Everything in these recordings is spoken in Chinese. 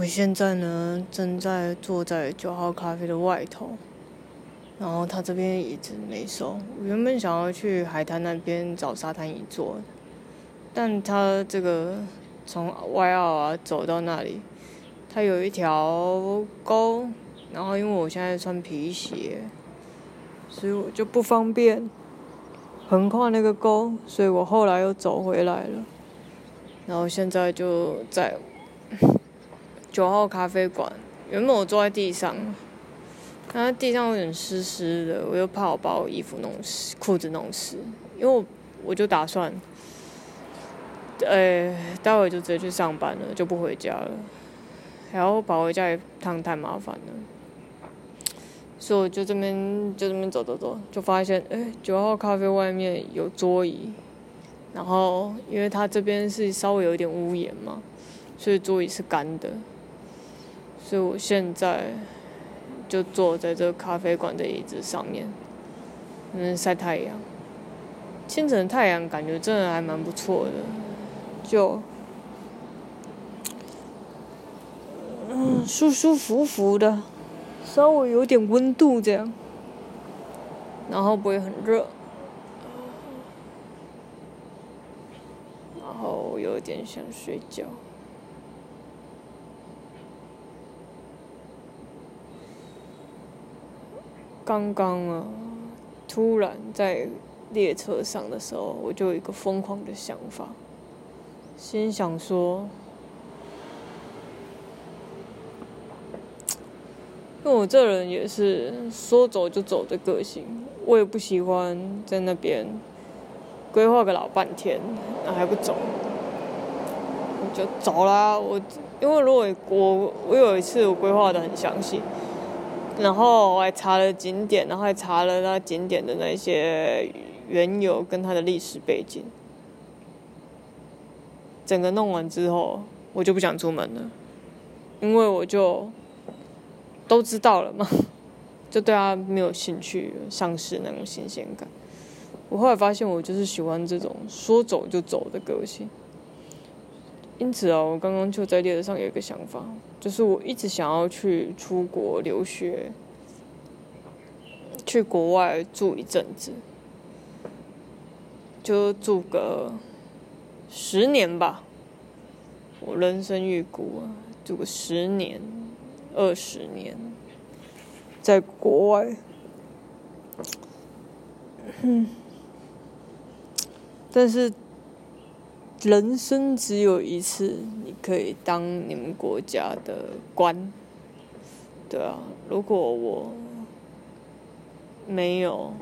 我现在呢，正在坐在九号咖啡的外头，然后他这边椅子没收。我原本想要去海滩那边找沙滩椅坐，但他这个从外澳啊走到那里，他有一条沟，然后因为我现在穿皮鞋，所以我就不方便横跨那个沟，所以我后来又走回来了，然后现在就在。九号咖啡馆，原本我坐在地上，那地上有点湿湿的，我又怕我把我衣服弄湿、裤子弄湿，因为我我就打算，呃，待会就直接去上班了，就不回家了，然后跑回家一趟太麻烦了，所以我就这边就这边走走走，就发现，哎，九号咖啡外面有桌椅，然后因为它这边是稍微有一点屋檐嘛，所以桌椅是干的。所以我现在就坐在这咖啡馆的椅子上面，嗯，晒太阳。清晨太阳感觉真的还蛮不错的，就嗯舒舒服服的，稍微有点温度这样，然后不会很热，然后有点想睡觉。刚刚啊，突然在列车上的时候，我就有一个疯狂的想法，心想说，因为我这人也是说走就走的个性，我也不喜欢在那边规划个老半天，那还不走，我就走啦。我因为如果我我有一次我规划的很详细。然后我还查了景点，然后还查了那景点的那些缘由跟它的历史背景。整个弄完之后，我就不想出门了，因为我就都知道了嘛，就对他没有兴趣，丧失那种新鲜感。我后来发现，我就是喜欢这种说走就走的个性。因此啊，我刚刚就在列车上有一个想法。就是我一直想要去出国留学，去国外住一阵子，就住个十年吧。我人生预估啊，住个十年、二十年，在国外。嗯，但是。人生只有一次，你可以当你们国家的官，对啊。如果我没有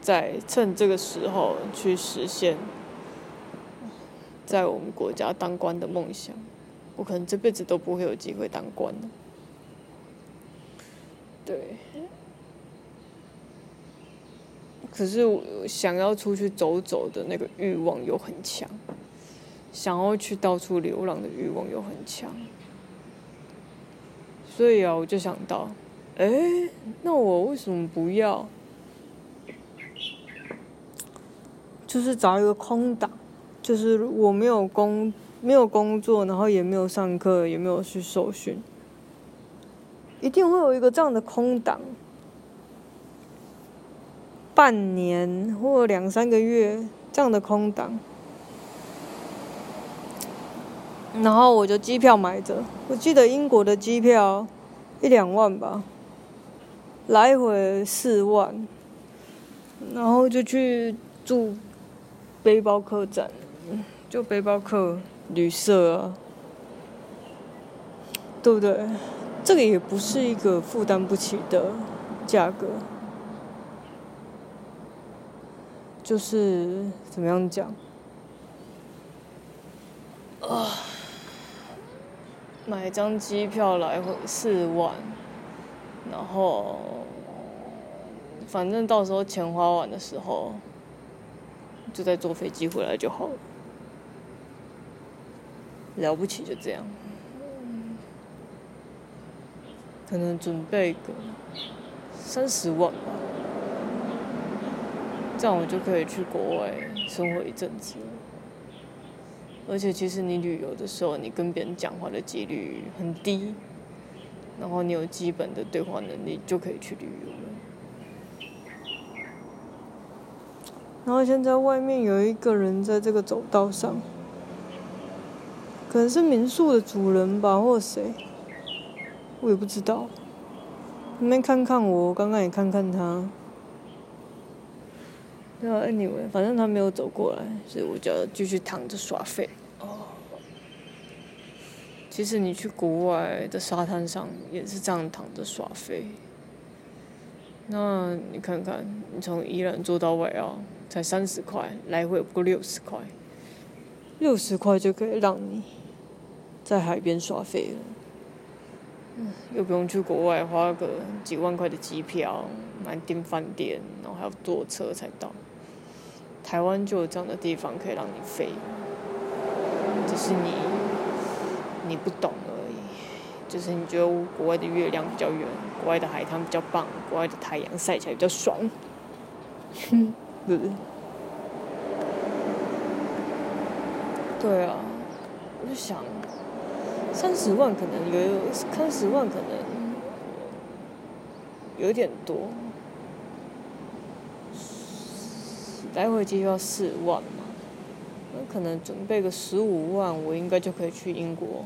在趁这个时候去实现在我们国家当官的梦想，我可能这辈子都不会有机会当官的。对。可是我想要出去走走的那个欲望又很强，想要去到处流浪的欲望又很强，所以啊，我就想到，哎，那我为什么不要，就是找一个空档，就是我没有工没有工作，然后也没有上课，也没有去受训，一定会有一个这样的空档。半年或两三个月这样的空档，然后我就机票买着。我记得英国的机票一两万吧，来回四万，然后就去住背包客栈，就背包客旅社啊，对不对？这个也不是一个负担不起的价格。就是怎么样讲啊？买一张机票来回四万，然后反正到时候钱花完的时候，就再坐飞机回来就好了。了不起就这样，可能准备个三十万吧。这样我就可以去国外生活一阵子。而且其实你旅游的时候，你跟别人讲话的几率很低，然后你有基本的对话能力就可以去旅游了。然后现在外面有一个人在这个走道上，可能是民宿的主人吧，或者谁，我也不知道。你们看看我，刚刚也看看他。对啊，anyway，反正他没有走过来，所以我就继续躺着耍废。哦，其实你去国外的沙滩上也是这样躺着耍废。那你看看，你从宜兰坐到外澳才三十块，来回不过六十块，六十块就可以让你在海边耍废了。嗯，又不用去国外花个几万块的机票，买订饭店，然后还要坐车才到。台湾就有这样的地方可以让你飞，只是你你不懂而已。就是你觉得国外的月亮比较圆，国外的海滩比较棒，国外的太阳晒起来比较爽，哼，对？对啊，我就想，三十万可能有，三十万可能有点多。来回机票四万嘛，那可能准备个十五万，我应该就可以去英国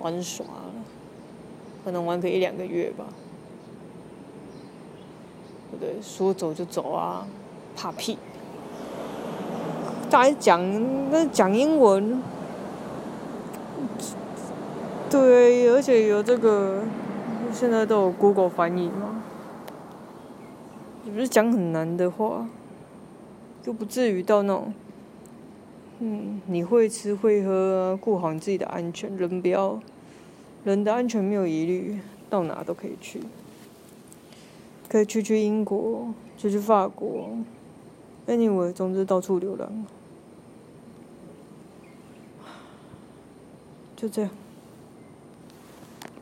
玩耍了，可能玩个一两个月吧，不对？说走就走啊，怕屁！大家讲那讲英文，对，而且有这个，现在都有 Google 翻译嘛，你不是讲很难的话。就不至于到那种，嗯，你会吃会喝啊，顾好你自己的安全，人不要，人的安全没有疑虑，到哪都可以去，可以去去英国，去去法国，anyway，总之到处流浪，就这样。